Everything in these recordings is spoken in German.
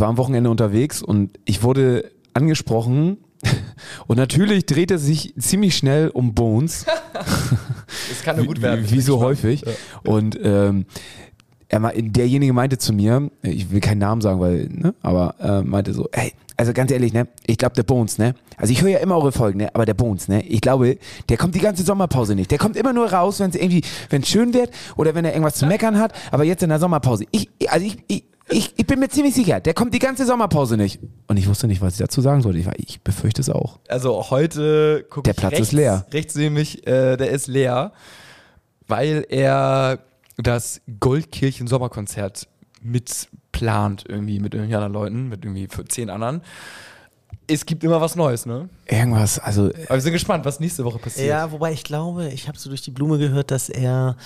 ich war am Wochenende unterwegs und ich wurde angesprochen und natürlich dreht er sich ziemlich schnell um Bones. Das kann nur gut werden. Wie, wie so häufig. Und ähm, er, derjenige meinte zu mir, ich will keinen Namen sagen, weil, ne, aber äh, meinte so, ey, also ganz ehrlich, ne, ich glaube der Bones, ne, also ich höre ja immer eure Folgen, ne, aber der Bones, ne, ich glaube, der kommt die ganze Sommerpause nicht. Der kommt immer nur raus, wenn es irgendwie, wenn es schön wird oder wenn er irgendwas zu meckern hat, aber jetzt in der Sommerpause. Ich, also ich, ich, ich, ich bin mir ziemlich sicher, der kommt die ganze Sommerpause nicht. Und ich wusste nicht, was ich dazu sagen sollte. Ich, war, ich befürchte es auch. Also heute gucke Der Platz rechts, ist leer. Rechts nämlich, äh, der ist leer, weil er das Goldkirchen Sommerkonzert mitplant irgendwie mit irgendwelchen anderen Leuten, mit irgendwie für zehn anderen. Es gibt immer was Neues, ne? Irgendwas, also Aber wir sind gespannt, was nächste Woche passiert. Ja, wobei ich glaube, ich habe so durch die Blume gehört, dass er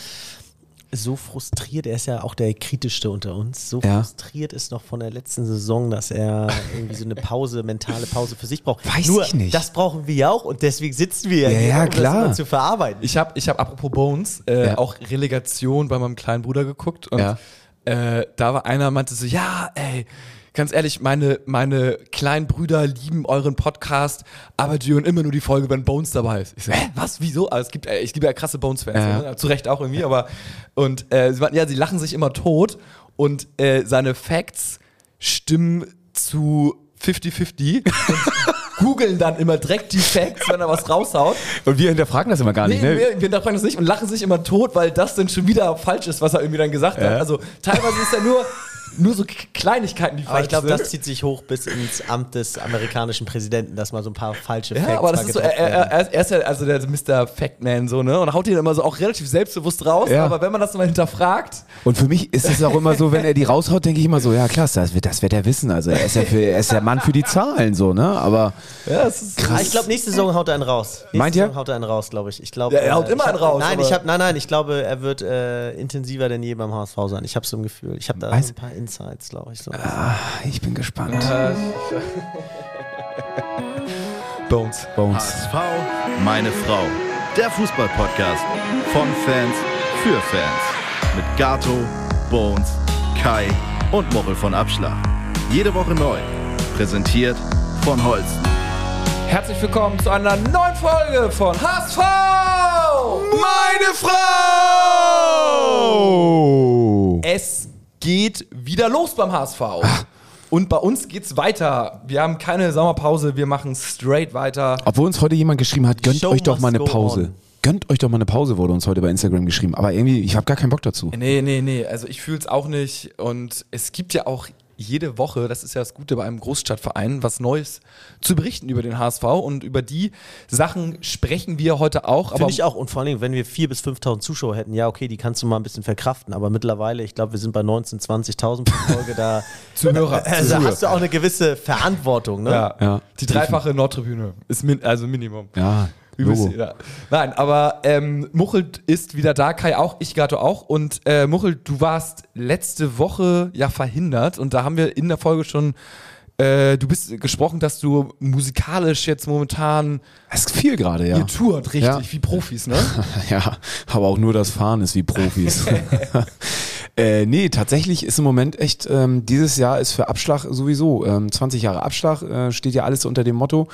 so frustriert, er ist ja auch der kritischste unter uns, so Ja. frustriert ist noch von der letzten Saison, dass er irgendwie so eine Pause, mentale Pause für sich braucht. Weiß Nur, ich nicht. das brauchen wir ja auch und deswegen sitzen wir ja, Ja, hier, ja, um klar. das zu verarbeiten. Ich habe, ich hab, apropos Bones, äh, Ja. auch Relegation bei meinem kleinen Bruder geguckt und Ja. äh, da war einer, meinte so, ja, ey, ganz ehrlich, meine, meine kleinen Brüder lieben euren Podcast, aber die hören immer nur die Folge, wenn Bones dabei ist. Ich so, hä, was, wieso? Also es gibt, äh, ich gibt ja krasse Bones-Fans, Ja. ne? zu Recht auch irgendwie, aber und äh, sie meinten, ja, sie lachen sich immer tot und äh, seine Facts stimmen zu 50-50 und googeln dann immer direkt die Facts, wenn er was raushaut. Und wir hinterfragen das immer gar nicht, Nee, ne? wir, wir hinterfragen das nicht und lachen sich immer tot, weil das dann schon wieder falsch ist, was er irgendwie dann gesagt Ja. hat. Also teilweise ist ja nur, nur so Kleinigkeiten, die Aber falsch ich glaube, sind. das zieht sich hoch bis ins Amt des amerikanischen Präsidenten, dass mal so ein paar falsche ja, Facts aber das ist so, er, er, er, ist- er ist ja also der Mr. Factman so, ne? Und haut ihn immer so auch relativ selbstbewusst raus, Ja. aber wenn man das mal hinterfragt, Und für mich ist es auch immer so, wenn er die raushaut, denke ich immer so, ja klar, das wird, das wird er wissen. Also er ist ja für, er ist der Mann für die Zahlen so, ne? Aber ja, es ist Ah, ich glaube, nächste Saison haut er einen raus. Nächste Meint ihr? Saison haut er einen raus, glaube ich. Ich glaube, Ja, er haut äh, immer einen raus, Nein, ich hab, nein, nein, ich glaube, er wird äh, intensiver denn je beim HSV sein. Ich habe so ein Gefühl. Ich habe da Weiß- ein paar Insights, glaube ich. So. ah, ich bin gespannt. Bones. Bones. HSV, meine Frau. Der Fußball-Podcast von Fans für Fans. Mit Gato, Bones, Kai und Mochel von Abschlag. Jede Woche neu. Präsentiert von Holsten. Herzlich willkommen zu einer neuen Folge von HSV! Meine Frau! Es geht wieder los beim HSV. Und bei uns geht's weiter. Wir haben keine Sommerpause, wir machen straight weiter. Obwohl uns heute jemand geschrieben hat, gönnt Show euch doch mal eine Pause. on. Gönnt euch doch mal eine Pause, wurde uns heute bei Instagram geschrieben. Aber irgendwie, ich habe gar keinen Bock dazu. Nee, nee, nee, also ich fühl's auch nicht. Und es gibt ja auch jede Woche, das ist ja das Gute bei einem Großstadtverein, was Neues zu berichten über den HSV. Und über die Sachen sprechen wir heute auch. Aber Finde ich auch. Und vor allen Dingen, wenn wir 4.000 bis 5.000 Zuschauer hätten, ja, okay, die kannst du mal ein bisschen verkraften. Aber mittlerweile, ich glaube, wir sind bei 19.000, 20.000 pro Folge. Da Zuhörer. also hast du auch eine gewisse Verantwortung. Ne? ja. Ja. Die dreifache Nordtribüne ist min also Minimum. Ja, Logo. Nein, aber ähm, Muchel ist wieder da, Kai auch, ich Gato auch. Und äh, Muchel, du warst letzte Woche ja verhindert und da haben wir in der Folge schon, äh, du bist gesprochen, dass du musikalisch jetzt momentan Es ist viel gerade, ja. ihr tourt, richtig, Ja. wie Profis, ne? Ja, aber auch nur das Fahren ist wie Profis. äh, nee, tatsächlich ist im Moment echt, ähm, dieses Jahr ist für Abschlag sowieso, ähm, 20 Jahre Abschlag, äh, steht ja alles unter dem Motto.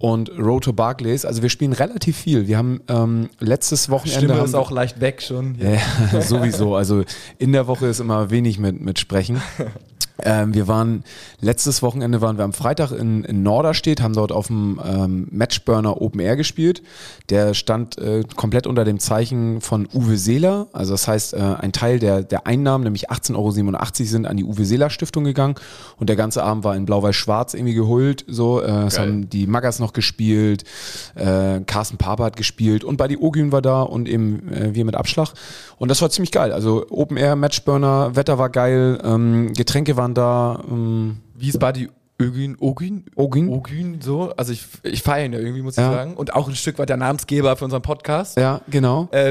Und Road to Barclays, also wir spielen relativ viel. Wir haben ähm, letztes Wochenende. Stimme haben ist auch leicht weg schon. Ja, sowieso. Also in der Woche ist immer wenig mit, mit Sprechen. Ähm, wir waren, letztes Wochenende waren wir am Freitag in, in Norderstedt, haben dort auf dem ähm, Matchburner Open Air gespielt. Der stand äh, komplett unter dem Zeichen von Uwe Seeler. Also das heißt, äh, ein Teil der, der Einnahmen, nämlich 18,87 Euro, sind an die Uwe Seeler Stiftung gegangen. Und der ganze Abend war in Blau-Weiß-Schwarz irgendwie gehüllt. So, äh, es haben die Maggers noch gespielt, äh, Carsten Pape hat gespielt und Buddy Ogün war da und eben äh, wir mit Abschlag. Und das war ziemlich geil. Also Open Air, Matchburner, Wetter war geil, ähm, Getränke waren da. Ähm, Wie ist Buddy Ogün? Ogün? Ogün? Ogün, so. Also ich, ich feiere ihn ja irgendwie, muss Ja. ich sagen. Und auch ein Stück weit der Namensgeber für unseren Podcast. ja, genau. Äh,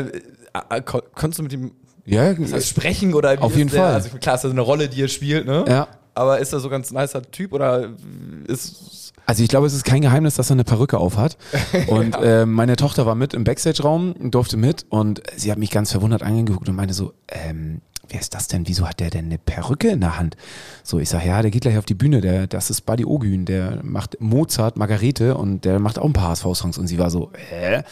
äh, kon konntest du mit ihm Ja, heißt, sprechen oder wie Auf jeden der? Fall. Also klar, ist das eine Rolle, die er spielt, ne? Ja. Aber ist er so ganz nicer Typ oder ist. Also ich glaube, es ist kein Geheimnis, dass er eine Perücke auf hat. Und äh, meine Tochter war mit im Backstage-Raum, durfte mit und sie hat mich ganz verwundert angeguckt und meinte so, ähm, wer ist das denn? Wieso hat der denn eine Perücke in der Hand? So, ich sage, ja, der geht gleich auf die Bühne, der, das ist Buddy Ogün, der macht Mozart, Margarete und der macht auch ein paar HSV-Songs. Und sie war so, äh?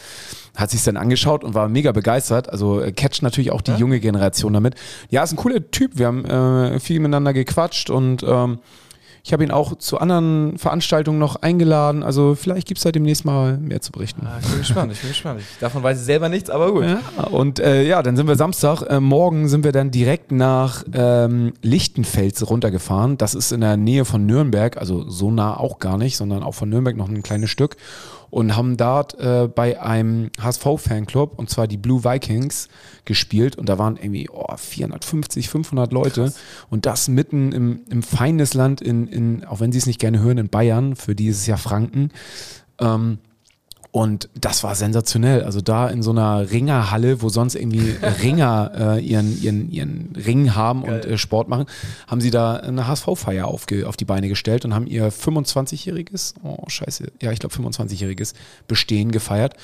Hat sich dann angeschaut und war mega begeistert. Also äh, catcht natürlich auch die junge Generation damit. Ja, ist ein cooler Typ. Wir haben äh, viel miteinander gequatscht und ähm, ich habe ihn auch zu anderen Veranstaltungen noch eingeladen. Also vielleicht gibt es da demnächst mal mehr zu berichten. Ah, ich bin gespannt, ich bin gespannt. Davon weiß ich selber nichts, aber gut. Ja, und äh, ja, dann sind wir Samstag. Äh, morgen sind wir dann direkt nach ähm, Lichtenfels runtergefahren. Das ist in der Nähe von Nürnberg, also so nah auch gar nicht, sondern auch von Nürnberg noch ein kleines Stück. Und haben dort äh, bei einem HSV-Fanclub, und zwar die Blue Vikings, gespielt. Und da waren irgendwie oh, 450, 500 Leute. Und das mitten im, im Feindesland, in, in, auch wenn sie es nicht gerne hören, in Bayern, für dieses Jahr Franken. Ähm, und das war sensationell. Also da in so einer Ringerhalle, wo sonst irgendwie Ringer äh, ihren, ihren, ihren Ring haben und äh, Sport machen, haben sie da eine HSV-Feier aufge, auf die Beine gestellt und haben ihr 25-jähriges, oh scheiße, ja, ich glaube 25-jähriges Bestehen gefeiert.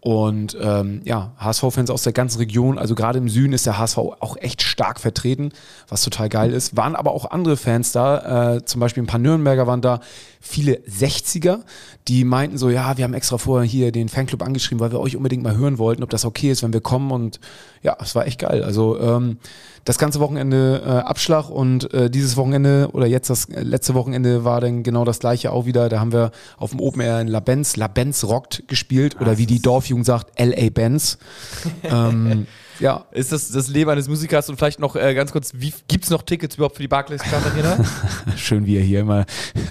Und ähm, ja, HSV-Fans aus der ganzen Region, also gerade im Süden ist der HSV auch echt stark vertreten, was total geil ist. Waren aber auch andere Fans da, äh, zum Beispiel ein paar Nürnberger waren da, viele 60er, die meinten so, ja, wir haben extra vorher hier den Fanclub angeschrieben, weil wir euch unbedingt mal hören wollten, ob das okay ist, wenn wir kommen. Und ja, es war echt geil. Also ähm, das ganze Wochenende äh, Abschlag und äh, dieses Wochenende oder jetzt das äh, letzte Wochenende war dann genau das gleiche auch wieder. Da haben wir auf dem Open Air in La Benz, La Benz rockt gespielt oder wie die Dorfjugend sagt, L.A. Benz. ähm, ja, Ist das das Leben eines Musikers und vielleicht noch äh, ganz kurz, wie gibt's noch Tickets überhaupt für die Barclays Club Arena? schön wie er hier immer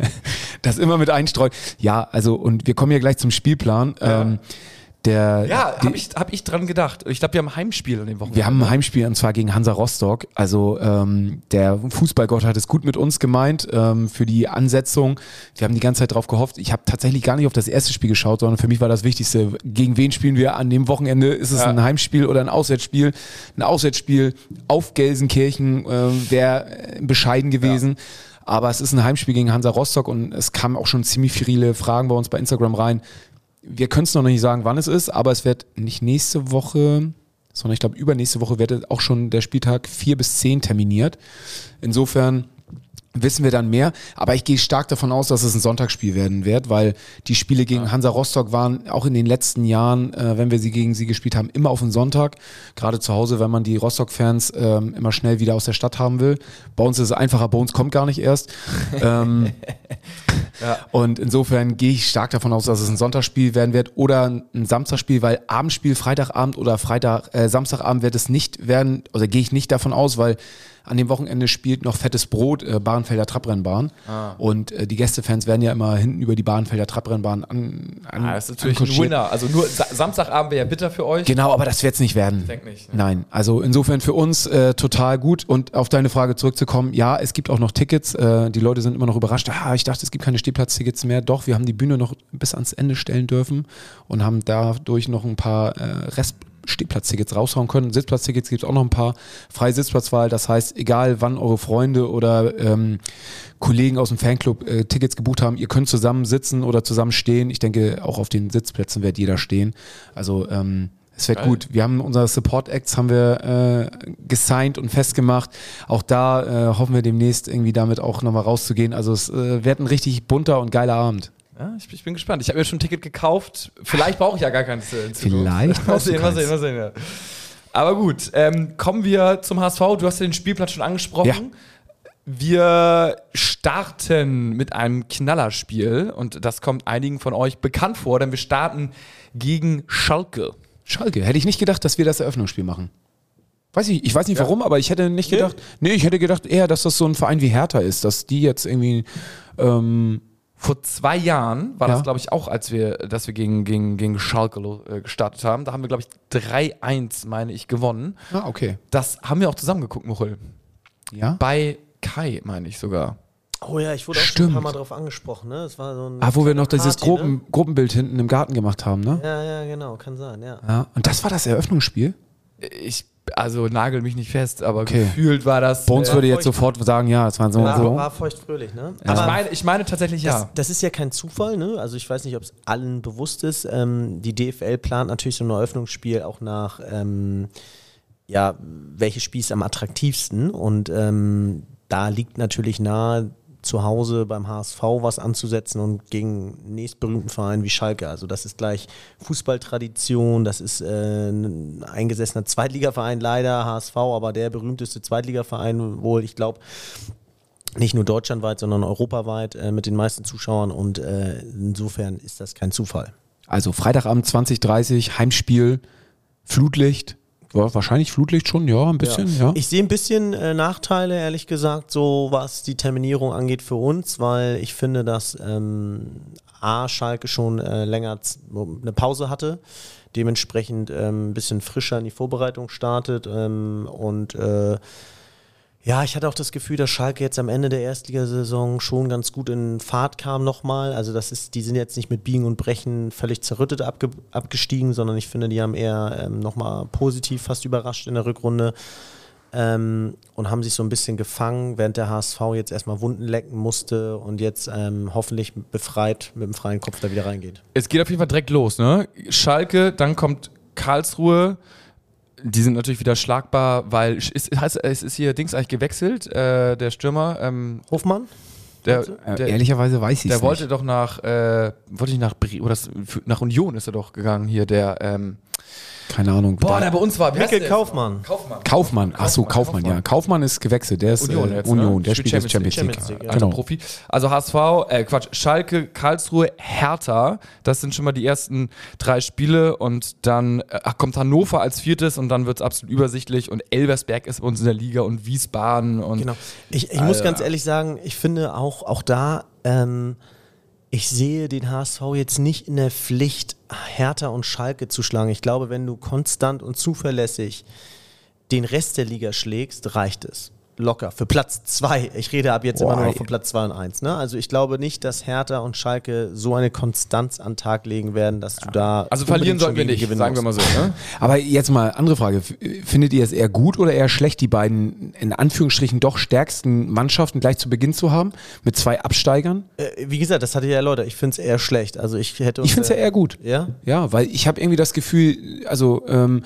das immer mit einstreut. Ja, also und wir kommen ja gleich zum Spielplan. Ähm, der, ja, habe ich, hab ich dran gedacht. Ich glaube, wir haben ein Heimspiel an dem Wochenende. Wir haben ein Heimspiel und zwar gegen Hansa Rostock. Also ähm, der Fußballgott hat es gut mit uns gemeint ähm, für die Ansetzung. Wir haben die ganze Zeit drauf gehofft. Ich habe tatsächlich gar nicht auf das erste Spiel geschaut, sondern für mich war das Wichtigste, gegen wen spielen wir an dem Wochenende? Ist es Ja. ein Heimspiel oder ein Auswärtsspiel? Ein Auswärtsspiel auf Gelsenkirchen äh, wäre bescheiden gewesen. Aber es ist ein Heimspiel gegen Hansa Rostock und es kamen auch schon ziemlich viele Fragen bei uns bei Instagram rein. Wir können es noch nicht sagen, wann es ist, aber es wird nicht nächste Woche, sondern ich glaube übernächste Woche wird auch schon der Spieltag 4 bis 10 terminiert. Insofern wissen wir dann mehr. Aber ich gehe stark davon aus, dass es ein Sonntagsspiel werden wird, weil die Spiele gegen Hansa Rostock waren auch in den letzten Jahren, äh, wenn wir sie gegen sie gespielt haben, immer auf den Sonntag. Gerade zu Hause, wenn man die Rostock-Fans ähm, immer schnell wieder aus der Stadt haben will. Bei uns ist es einfacher, bei uns kommt gar nicht erst. ähm, und insofern gehe ich stark davon aus, dass es ein Sonntagsspiel werden wird oder ein Samstagspiel, weil Abendspiel Freitagabend oder Freitag, äh, Samstagabend wird es nicht werden, oder gehe ich nicht davon aus, weil an dem Wochenende spielt noch fettes Brot, äh, Bahnfelder Trabrennbahn. Und äh, die Gästefans werden ja immer hinten über die Bahnfelder Trabrennbahn an, an Ah, das ist natürlich ein. Winner. Also nur Sa Samstagabend wäre ja bitter für euch. Genau, aber das wird es nicht werden. denk nicht, ne? Nein, also insofern für uns äh, total gut. Und auf deine Frage zurückzukommen, ja, es gibt auch noch Tickets. Äh, die Leute sind immer noch überrascht. Ah, ich dachte, es gibt keine Stehplatztickets mehr. Doch, wir haben die Bühne noch bis ans Ende stellen dürfen und haben dadurch noch ein paar äh, Rest Stehplatztickets raushauen können. Sitzplatztickets gibt es auch noch ein paar. Freie Sitzplatzwahl, das heißt, egal wann eure Freunde oder ähm, Kollegen aus dem Fanclub äh, Tickets gebucht haben, ihr könnt zusammen sitzen oder zusammen stehen. Ich denke, auch auf den Sitzplätzen wird jeder stehen. Also ähm, es wird Geil. gut. Wir haben unsere Support Acts haben wir äh, gesigned und festgemacht. Auch da äh, hoffen wir demnächst irgendwie damit auch nochmal rauszugehen. Also es äh, wird ein richtig bunter und geiler Abend. Ja, ich, ich bin gespannt. Ich habe mir schon ein Ticket gekauft. Vielleicht brauche ich ja gar keins. äh. Vielleicht mal sehen, mal sehen, mal sehen. Ja. Aber gut, ähm, kommen wir zum HSV. Du hast ja den Spielplatz schon angesprochen. Ja. Wir starten mit einem Knallerspiel und das kommt einigen von euch bekannt vor, denn wir starten gegen Schalke. Schalke. Hätte ich nicht gedacht, dass wir das Eröffnungsspiel machen. Weiß ich, ich weiß nicht warum, aber ich hätte nicht Nee? gedacht, nee, ich hätte gedacht eher, dass das so ein Verein wie Hertha ist, dass die jetzt irgendwie, ähm, Vor zwei Jahren war Ja. das, glaube ich, auch, als wir, dass wir gegen, gegen, gegen Schalke äh, gestartet haben. Da haben wir, glaube ich, 3-1, meine ich, gewonnen. ah, okay. Das haben wir auch zusammen geguckt, Muchel. Ja. Bei Kai, meine ich sogar. Oh ja, ich wurde auch schon Stimmt. ein paar Mal drauf angesprochen, ne? Es war so ein Ah, wo wir noch dieses Party, ne? Gruppen, Gruppenbild hinten im Garten gemacht haben, ne? Ja, ja, genau, kann sein, ja. Ja. Und das war das Eröffnungsspiel? Ich, also nagel mich nicht fest, aber Okay. gefühlt war das. Bones äh, würde jetzt feucht. sofort sagen, ja, es waren so und War, so. war feuchtfröhlich, ne? ich, meine, ich meine tatsächlich Das, ja. das ist ja kein Zufall, ne? Also ich weiß nicht, ob es allen bewusst ist. Ähm, die DFL plant natürlich so ein Eröffnungsspiel auch nach ähm, ja, welches Spiel ist am attraktivsten? Und ähm, da liegt natürlich nahe, zu Hause beim HSV was anzusetzen und gegen nächstberühmten Verein wie Schalke. Also das ist gleich Fußballtradition, das ist äh, ein eingesessener Zweitligaverein leider, HSV, aber der berühmteste Zweitligaverein wohl, ich glaube, nicht nur deutschlandweit, sondern europaweit äh, mit den meisten Zuschauern und äh, insofern ist das kein Zufall. Also Freitagabend 2030, Heimspiel, Flutlicht. Ja, wahrscheinlich Flutlicht schon, ja, ein bisschen, ja. Ich sehe ein bisschen äh, Nachteile, ehrlich gesagt, so was die Terminierung angeht für uns, weil ich finde, dass ähm, A, Schalke schon äh, länger eine Pause hatte, dementsprechend ähm, ein bisschen frischer in die Vorbereitung startet ähm, und äh, ja, ich hatte auch das Gefühl, dass Schalke jetzt am Ende der Erstligasaison schon ganz gut in Fahrt kam nochmal. Also das ist, die sind jetzt nicht mit Biegen und Brechen völlig zerrüttet abge, abgestiegen, sondern ich finde, die haben eher ähm, nochmal positiv fast überrascht in der Rückrunde ähm, und haben sich so ein bisschen gefangen, während der HSV jetzt erstmal Wunden lecken musste und jetzt ähm, hoffentlich befreit mit dem freien Kopf da wieder reingeht. Es geht auf jeden Fall direkt los, ne? Schalke, dann kommt Karlsruhe. Die sind natürlich wieder schlagbar, weil ist, es ist hier Dings eigentlich gewechselt, äh, der Stürmer. Ähm, Hofmann? der, Äh, der, ehrlicherweise weiß ich der es wollte nicht. doch nach, äh, wollte nicht nach oder nach Union ist er doch gegangen hier, der ähm, Keine Ahnung. Boah, Da- der bei uns war. Mikkel? Kaufmann. Kaufmann. Kaufmann, ach so, Kaufmann, Kaufmann, ja. Kaufmann ist gewechselt, der ist Union äh, jetzt, Union, ne? der spielt jetzt Champions Champions League. League. Champions League, ja. Alter Genau. Profi. Also HSV, äh, Quatsch, Schalke, Karlsruhe, Hertha. Das sind schon mal die ersten drei Spiele und dann äh, kommt Hannover als viertes und dann wird es absolut übersichtlich und Elversberg ist bei uns in der Liga und Wiesbaden und Genau. Ich, ich muss ganz ehrlich sagen, ich finde auch, auch da, ähm, ich sehe den HSV jetzt nicht in der Pflicht, Hertha und Schalke zu schlagen. Ich glaube, wenn du konstant und zuverlässig den Rest der Liga schlägst, reicht es. Locker. Für Platz zwei. Ich rede ab jetzt immer Boah, nur von Platz zwei und eins. Ne? Also ich glaube nicht, dass Hertha und Schalke so eine Konstanz an den Tag legen werden, dass du da. also verlieren sollten wir nicht, gewinnen sagen wir mal so. Ne? Aber jetzt mal andere Frage. Findet ihr es eher gut oder eher schlecht, die beiden in Anführungsstrichen doch stärksten Mannschaften gleich zu Beginn zu haben? Mit zwei Absteigern? Äh, wie gesagt, das hatte ich ja erläutert. Ich finde es eher schlecht. Also ich hätte. Ich finde es ja eher gut. Ja? Ja, weil ich habe irgendwie das Gefühl, also ähm,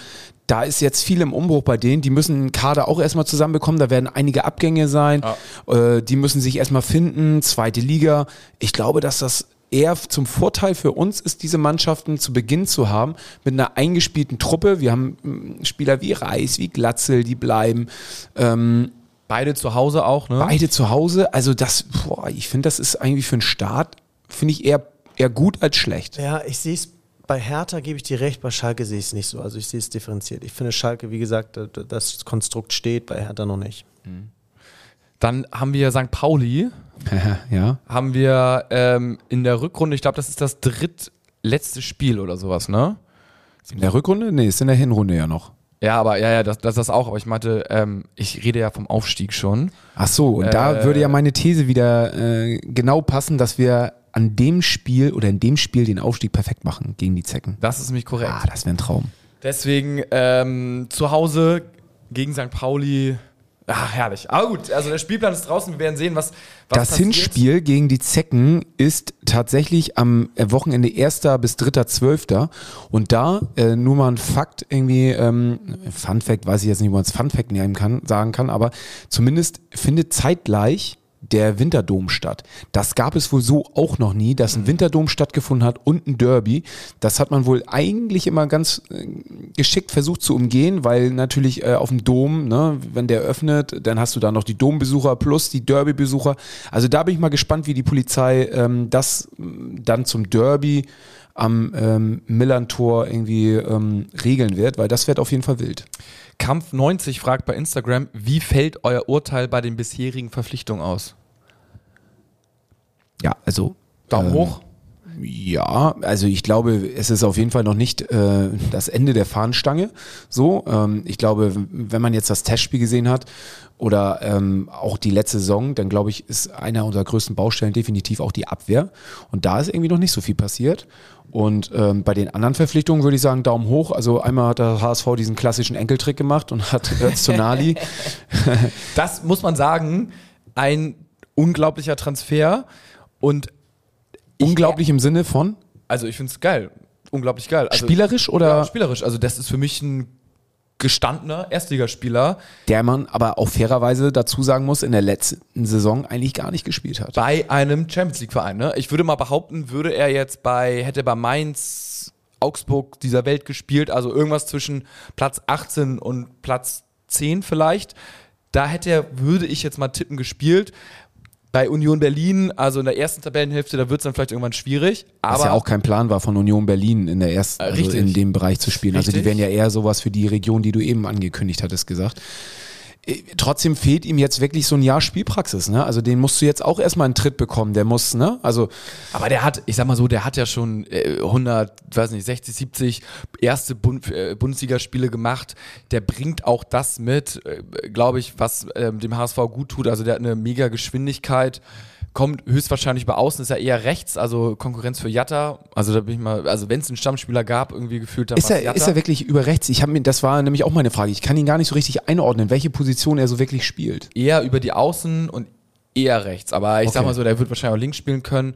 da ist jetzt viel im Umbruch bei denen. Die müssen einen Kader auch erstmal zusammenbekommen. Da werden einige Abgänge sein. Äh, die müssen sich erstmal finden. Zweite Liga. Ich glaube, dass das eher zum Vorteil für uns ist, diese Mannschaften zu Beginn zu haben mit einer eingespielten Truppe. Wir haben mm, Spieler wie Reis, wie Glatzel, die bleiben. Ähm, Beide zu Hause auch, ne? beide zu Hause. Also das, boah, ich finde, das ist eigentlich für einen Start, finde ich eher, eher gut als schlecht. Ja, ich sehe es bei Hertha, gebe ich dir recht, bei Schalke sehe ich es nicht so. Also ich sehe es differenziert. Ich finde Schalke, wie gesagt, da- da- das Konstrukt steht, bei Hertha noch nicht. Dann haben wir St. Pauli, ja. haben wir ähm, in der Rückrunde, ich glaube, das ist das drittletzte Spiel oder sowas, ne? In der Rückrunde? Nee, ist in der Hinrunde ja noch. Ja, aber ja, ja, das, das das auch. Aber ich meinte, ähm, ich rede ja vom Aufstieg schon. Ach so, und da Äh, würde ja meine These wieder äh, genau passen, dass wir an dem Spiel oder in dem Spiel den Aufstieg perfekt machen gegen die Zecken. Das ist nämlich korrekt. Ah, das wäre ein Traum. Deswegen ähm, zu Hause gegen St. Pauli. Ach, herrlich. Aber gut, also der Spielplan ist draußen. Wir werden sehen, was, was das passiert. Hinspiel gegen die Zecken ist tatsächlich am äh, Wochenende 1. bis 3.12. Und da, äh, nur mal ein Fakt, irgendwie, ähm, Fun Fact, weiß ich jetzt nicht, ob man es Fun Fact nehmen kann, sagen kann, aber zumindest findet zeitgleich der Winterdom statt. Das gab es wohl so auch noch nie, dass ein Winterdom stattgefunden hat und ein Derby. Das hat man wohl eigentlich immer ganz äh, geschickt versucht zu umgehen, weil natürlich äh, auf dem Dom, ne, wenn der öffnet, dann hast du da noch die Dombesucher plus die Derby-Besucher. Also da bin ich mal gespannt, wie die Polizei ähm, das ähm, dann zum Derby am ähm, Millantor irgendwie ähm, regeln wird, weil das wird auf jeden Fall wild. Kampf 90 fragt bei Instagram, wie fällt euer Urteil bei den bisherigen Verpflichtungen aus? Ja, also Daumen ähm, hoch. Ja, also ich glaube, es ist auf jeden Fall noch nicht äh, das Ende der Fahnenstange. So, ähm, ich glaube, wenn man jetzt das Testspiel gesehen hat oder ähm, auch die letzte Saison, dann glaube ich, ist einer unserer größten Baustellen definitiv auch die Abwehr. Und da ist irgendwie noch nicht so viel passiert. Und ähm, bei den anderen Verpflichtungen würde ich sagen, Daumen hoch. Also einmal hat der HSV diesen klassischen Enkeltrick gemacht und hat Öztunali. Das muss man sagen, ein unglaublicher Transfer und ich- unglaublich im Sinne von Also ich finde es geil. Unglaublich geil. Also, spielerisch oder Ja, spielerisch. Also das ist für mich ein gestandener Erstligaspieler Der man aber auch fairerweise dazu sagen muss, in der letzten Saison eigentlich gar nicht gespielt hat. bei einem Champions League Verein. Ne? Ich würde mal behaupten, würde er jetzt bei, hätte bei Mainz, Augsburg dieser Welt gespielt, also irgendwas zwischen Platz 18 und Platz 10 vielleicht, da hätte er, würde ich jetzt mal tippen, gespielt. Bei Union Berlin, also in der ersten Tabellenhälfte, da wird es dann vielleicht irgendwann schwierig. Aber Was ja auch kein Plan war von Union Berlin in der ersten, also richtig. in dem Bereich zu spielen. Also die Richtig. wären ja eher sowas für die Region, die du eben angekündigt hattest, gesagt. Äh, Trotzdem fehlt ihm jetzt wirklich so ein Jahr Spielpraxis, ne? Also den musst du jetzt auch erstmal einen Tritt bekommen. Der muss, ne? Also Aber der hat, ich sag mal so, der hat ja schon äh, 100, weiß nicht, 60, 70 erste Bund, äh, Bundesligaspiele gemacht. Der bringt auch das mit, äh, glaube ich, was ähm, dem HSV gut tut. Also der hat eine mega Geschwindigkeit, kommt höchstwahrscheinlich über außen, ist ja eher rechts, also Konkurrenz für Jatta. Also da bin ich mal, also wenn es einen Stammspieler gab, irgendwie gefühlt, dann ist er, Jatta. ist er wirklich über rechts? Ich habe mir, das war nämlich auch meine Frage. Ich kann ihn gar nicht so richtig einordnen, welche Position er so wirklich spielt. eher über die Außen und eher rechts. Aber ich sag Okay. mal so, der wird wahrscheinlich auch links spielen können.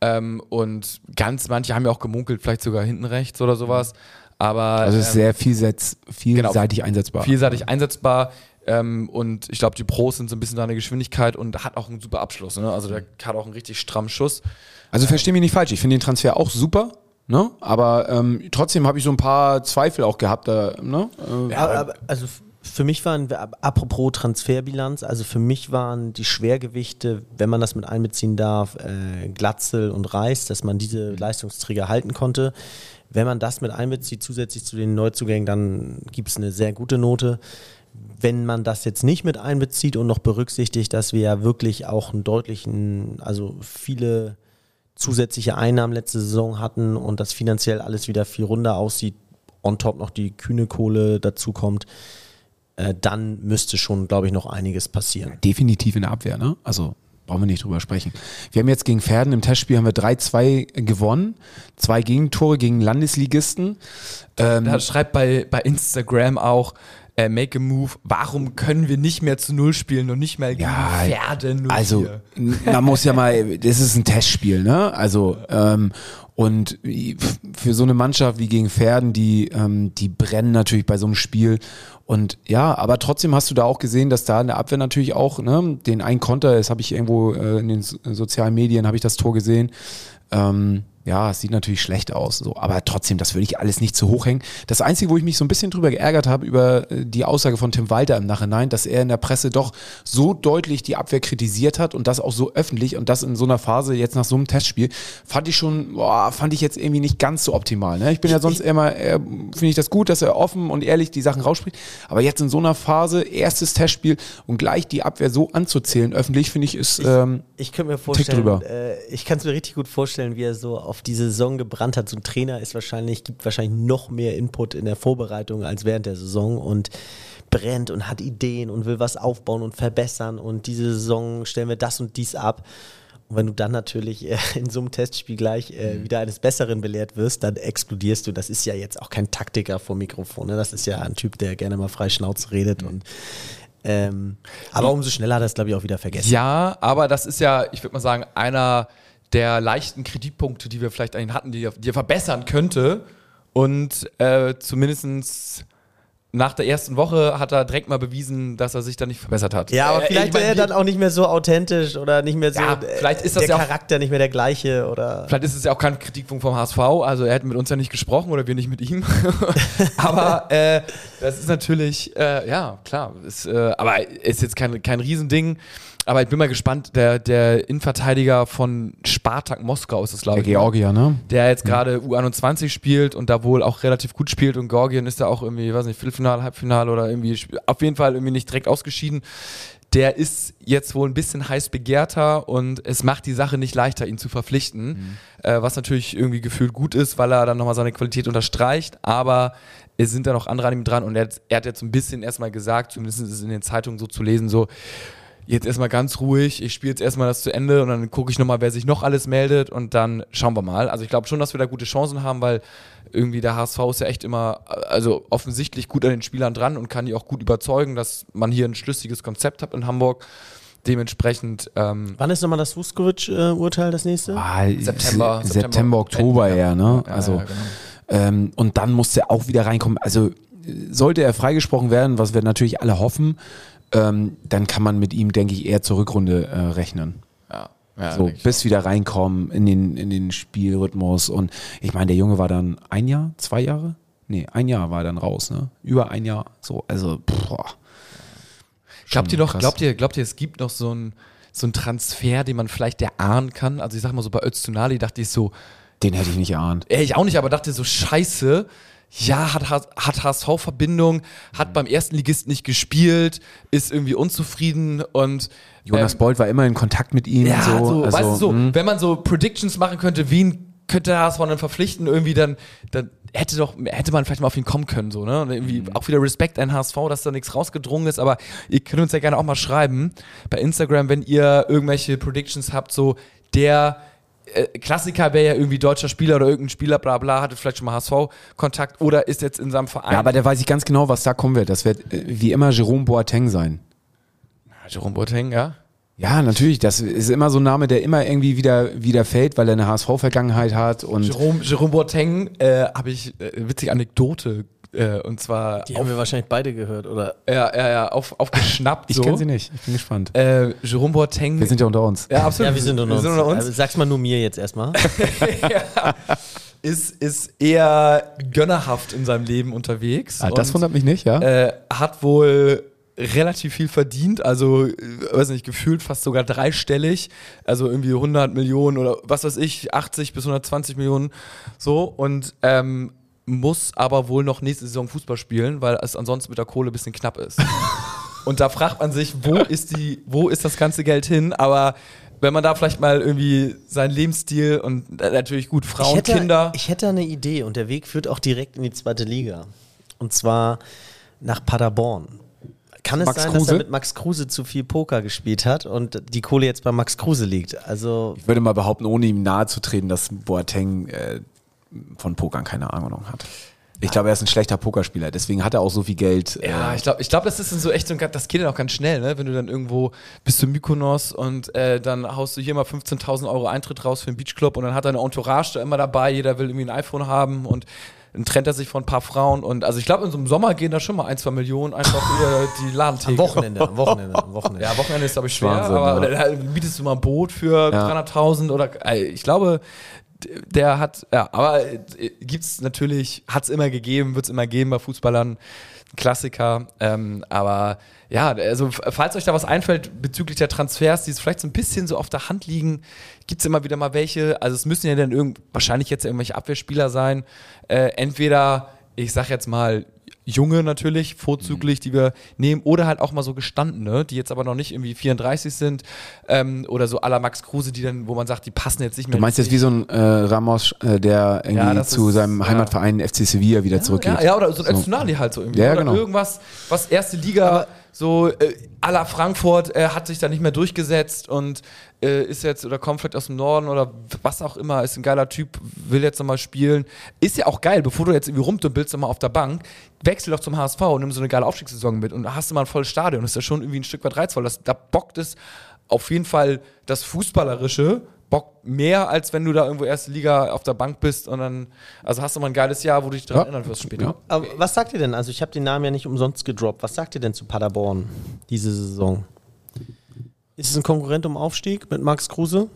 Ähm, und ganz manche haben ja auch gemunkelt, vielleicht sogar hinten rechts oder sowas. Aber Also es ist ähm, sehr vielseitig, vielseitig einsetzbar. vielseitig einsetzbar. Ähm, und ich glaube, die Pros sind so ein bisschen seine Geschwindigkeit und hat auch einen super Abschluss. Ne? Also der hat auch einen richtig strammen Schuss. Also versteh mich nicht falsch, ich finde den Transfer auch super, ne? Aber ähm, trotzdem habe ich so ein paar Zweifel auch gehabt, da, ne? Äh, aber, aber, also für mich waren, apropos Transferbilanz, also für mich waren die Schwergewichte, wenn man das mit einbeziehen darf, äh, Glatzel und Reis, dass man diese Leistungsträger halten konnte. Wenn man das mit einbezieht, zusätzlich zu den Neuzugängen, dann gibt es eine sehr gute Note. Wenn man das jetzt nicht mit einbezieht und noch berücksichtigt, dass wir ja wirklich auch einen deutlichen, also viele zusätzliche Einnahmen letzte Saison hatten und das finanziell alles wieder viel runder aussieht, on top noch die kühne Kohle dazu kommt, äh, dann müsste schon, glaube ich, noch einiges passieren. definitiv in der Abwehr, ne? Also brauchen wir nicht drüber sprechen. Wir haben jetzt gegen Pferden im Testspiel haben wir 3-2 gewonnen, zwei Gegentore gegen Landesligisten. Ähm, Da schreibt bei, bei Instagram auch, äh, make a move, warum können wir nicht mehr zu Null spielen und nicht mehr gegen Ja, Pferde 04? Also, man muss ja mal, das ist ein Testspiel, ne? Also, ähm, und für so eine Mannschaft wie gegen Pferden, die, ähm, die brennen natürlich bei so einem Spiel. Und ja, aber trotzdem hast du da auch gesehen, dass da in der Abwehr natürlich auch, ne, den einen Konter, das habe ich irgendwo äh, in den so- sozialen Medien, habe ich das Tor gesehen. Ähm, ja, es sieht natürlich schlecht aus, so, aber trotzdem, das würde ich alles nicht zu hoch hängen. Das Einzige, wo ich mich so ein bisschen drüber geärgert habe, über äh, die Aussage von Tim Walter im Nachhinein, dass er in der Presse doch so deutlich die Abwehr kritisiert hat und das auch so öffentlich und das in so einer Phase jetzt nach so einem Testspiel, fand ich schon, boah, fand ich jetzt irgendwie nicht ganz so optimal. Ne? Ich bin ja sonst immer, äh, finde ich das gut, dass er offen und ehrlich die Sachen rausspricht, aber jetzt in so einer Phase, erstes Testspiel und gleich die Abwehr so anzuzählen, öffentlich, finde ich, ist, ähm, Ich könnte mir vorstellen, äh, ich kann es mir richtig gut vorstellen, wie er so auf diese Saison gebrannt hat. So ein Trainer ist wahrscheinlich, gibt wahrscheinlich noch mehr Input in der Vorbereitung als während der Saison und brennt und hat Ideen und will was aufbauen und verbessern und diese Saison stellen wir das und dies ab. Und wenn du dann natürlich äh, in so einem Testspiel gleich äh, Mhm. wieder eines Besseren belehrt wirst, dann explodierst du. Das ist ja jetzt auch kein Taktiker vor Mikrofon. Ne? Das ist ja ein Typ, der gerne mal frei Schnauze redet. Und, ähm, aber umso schneller hat er es, glaube ich, auch wieder vergessen. Ja, aber das ist ja, ich würde mal sagen, einer der leichten Kritikpunkte, die wir vielleicht einen hatten, die er, die er verbessern könnte. Und äh, zumindest nach der ersten Woche hat er direkt mal bewiesen, dass er sich da nicht verbessert hat. Ja, aber Äh, vielleicht ich mein, wäre er dann auch nicht mehr so authentisch oder nicht mehr so. Ja, äh, vielleicht ist das der ja auch- Charakter nicht mehr der gleiche oder. Vielleicht ist es ja auch kein Kritikpunkt vom HSV, also er hat mit uns ja nicht gesprochen oder wir nicht mit ihm. aber äh, das ist natürlich, äh, ja, klar. Ist, äh, aber ist jetzt kein, kein Riesending. Aber ich bin mal gespannt, der, der Innenverteidiger von Spartak Moskau ist es, glaube der ich. ne? Georgier, ne? Der jetzt gerade U21 spielt und da wohl auch relativ gut spielt und Georgien ist da auch irgendwie, weiß nicht, Viertelfinale, Halbfinale oder irgendwie, auf jeden Fall irgendwie nicht direkt ausgeschieden. Der ist jetzt wohl ein bisschen heiß begehrter und es macht die Sache nicht leichter, ihn zu verpflichten, äh, was natürlich irgendwie gefühlt gut ist, weil er dann nochmal seine Qualität unterstreicht, aber es sind da noch andere an ihm dran und er, hat- er hat jetzt ein bisschen erstmal gesagt, zumindest ist es in den Zeitungen so zu lesen, so, jetzt erstmal ganz ruhig, ich spiele jetzt erstmal das zu Ende und dann gucke ich nochmal, wer sich noch alles meldet und dann schauen wir mal. Also ich glaube schon, dass wir da gute Chancen haben, weil irgendwie der HSV ist ja echt immer, also offensichtlich gut an den Spielern dran und kann die auch gut überzeugen, dass man hier ein schlüssiges Konzept hat in Hamburg. Dementsprechend, ähm, Wann ist nochmal das Vuskovic-Urteil das nächste? Ah, September, Se- September, September, Oktober Ende, eher, ne? Ja, also, ja, genau. ähm, und dann musste er auch wieder reinkommen. Also, sollte er freigesprochen werden, was wir natürlich alle hoffen, ähm, dann kann man mit ihm, denke ich, eher zur Rückrunde äh, rechnen. Ja. ja so bis wieder reinkommen in den, in den Spielrhythmus. Und ich meine, der Junge war dann ein Jahr, zwei Jahre? Nee, ein Jahr war er dann raus, ne? Über ein Jahr. So, also, boah. Glaubt ihr krass. glaubt ihr, glaubt ihr, es gibt noch so einen so einen Transfer, den man vielleicht erahnen kann? Also ich sag mal so bei Öztunali dachte ich so, Den hätte ich nicht erahnt. ey, ich auch nicht, aber dachte so, scheiße, ja, hat, hat, hat HSV-Verbindung, hat beim ersten Ligisten nicht gespielt, ist irgendwie unzufrieden und Jonas ähm, Bolt war immer in Kontakt mit ihm. ja, so, so, also, weißt du, so, mh. wenn man so Predictions machen könnte, wen könnte der HSV dann verpflichten, irgendwie dann, dann hätte doch, hätte man vielleicht mal auf ihn kommen können, so, ne? Und irgendwie Mhm. auch wieder Respekt an HSV, dass da nichts rausgedrungen ist, aber ihr könnt uns ja gerne auch mal schreiben bei Instagram, wenn ihr irgendwelche Predictions habt, so der Klassiker wäre ja irgendwie deutscher Spieler oder irgendein Spieler, bla bla, hatte vielleicht schon mal HSV-Kontakt oder ist jetzt in seinem Verein. Ja, aber der weiß ich ganz genau, was da kommen wird. Das wird äh, wie immer Jerome Boateng sein. Jerome Boateng, ja? Ja, natürlich. Das ist immer so ein Name, der immer irgendwie wieder, wieder fällt, weil er eine HSV-Vergangenheit hat. Und Jerome, Jerome Boateng äh, habe ich äh, witzige Anekdote äh, und zwar Die haben wir wahrscheinlich beide gehört, oder? ja, ja, ja, auf, aufgeschnappt ich so. kenne sie nicht. Ich bin gespannt. Äh, Jerome Boateng. Wir sind ja unter uns. ja, absolut. Ja, wir sind unter uns. Wir sind unter uns. Also, sag's mal nur mir jetzt erstmal. ist, ist eher gönnerhaft in seinem Leben unterwegs. Ah, das und, wundert mich nicht, ja? äh, hat wohl relativ viel verdient, also äh, weiß nicht, gefühlt fast sogar dreistellig, also irgendwie 100 Millionen oder was weiß ich, 80 bis 120 Millionen so und ähm, muss aber wohl noch nächste Saison Fußball spielen, weil es ansonsten mit der Kohle ein bisschen knapp ist. und da fragt man sich, wo ist die, wo ist das ganze Geld hin? Aber wenn man da vielleicht mal irgendwie seinen Lebensstil und natürlich gut Frauen, ich hätte, Kinder, Ich hätte eine Idee und der Weg führt auch direkt in die zweite Liga. Und zwar nach Paderborn. Kann es Max sein, dass Kruse? er mit Max Kruse zu viel Poker gespielt hat und die Kohle jetzt bei Max Kruse liegt? Also, Ich würde mal behaupten, ohne ihm nahe zu treten, dass Boateng äh, von Pokern keine Ahnung hat. Ich glaube, er ist ein schlechter Pokerspieler, deswegen hat er auch so viel Geld. Ja, äh, ich glaube, ich glaub, das ist dann so echt so, ein ganz- das geht dann auch ganz schnell, ne? wenn du dann irgendwo bist du Mykonos und äh, dann haust du hier mal 15.000 Euro Eintritt raus für einen Beachclub und dann hat er eine Entourage da immer dabei, jeder will irgendwie ein iPhone haben und dann trennt er sich von ein paar Frauen und also ich glaube, in so einem Sommer gehen da schon mal ein, zwei Millionen einfach über die Ladentheke. am Wochenende, am Wochenende, am Wochenende. Ja, Wochenende ist, glaube ich, schwer, Wahnsinn, aber ja. da bietest du mal ein Boot für Ja. 300.000 oder äh, ich glaube, der hat, ja, aber äh, gibt's natürlich, hat's immer gegeben, wird's immer geben bei Fußballern, Klassiker, ähm, aber ja, also falls euch da was einfällt bezüglich der Transfers, die es vielleicht so ein bisschen so auf der Hand liegen, gibt's immer wieder mal welche, also es müssen ja dann irgend, wahrscheinlich jetzt irgendwelche Abwehrspieler sein, äh, entweder, ich sag jetzt mal, junge natürlich, vorzüglich, die wir nehmen, oder halt auch mal so gestandene, die jetzt aber noch nicht irgendwie 34 sind, ähm, oder so à la Max Kruse, die dann, wo man sagt, die passen jetzt nicht mehr. du meinst jetzt wie so ein äh, Ramos, äh, der irgendwie Ja, zu ist- seinem ja. Heimatverein FC Sevilla wieder zurückgeht. Ja, ja, oder so ein Öztunali halt so irgendwie. Ja, oder genau. irgendwas, was erste Liga so äh, à la Frankfurt äh, hat sich da nicht mehr durchgesetzt und äh, ist jetzt oder kommt vielleicht aus dem Norden oder was auch immer, ist ein geiler Typ, will jetzt nochmal spielen. Ist ja auch geil, bevor du jetzt irgendwie rumdümpelst nochmal auf der Bank, wechsel doch zum HSV und nimm so eine geile Aufstiegssaison mit und hast du mal ein volles Stadion. Das ist ja schon irgendwie ein Stück weit reizvoll. Das, da bockt es auf jeden Fall das Fußballerische Bock mehr, als wenn du da irgendwo erste Liga auf der Bank bist und dann, also hast du mal ein geiles Jahr, wo du dich dran Ja. erinnern wirst später. Ja. Aber was sagt ihr denn? Also, ich habe den Namen ja nicht umsonst gedroppt. Was sagt ihr denn zu Paderborn diese Saison? Ist es ein Konkurrent um Aufstieg mit Max Kruse?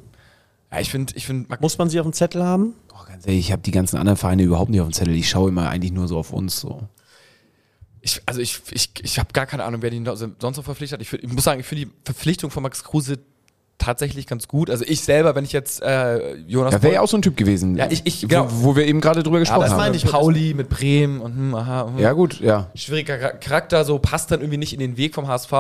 Ja, ich finde, ich finde, Muss man sie auf dem Zettel haben? Oh, ganz ehrlich, ich habe die ganzen anderen Vereine überhaupt nicht auf dem Zettel. Ich schaue immer eigentlich nur so auf uns. So. ich, also ich, ich, ich habe gar keine Ahnung, wer da sonst noch verpflichtet hat. Ich, ich muss sagen, ich finde die Verpflichtung von Max Kruse tatsächlich ganz gut. Also ich selber, wenn ich jetzt äh, Jonas Ja, wäre ja auch so ein Typ gewesen, Ja, ich- ich- wo, genau. wo wir eben gerade drüber gesprochen das haben. meine ich mit- Pauli mit Bremen und hm, aha, hm. Ja, gut, ja. schwieriger Char- Charakter, so passt dann irgendwie nicht in den Weg vom HSV.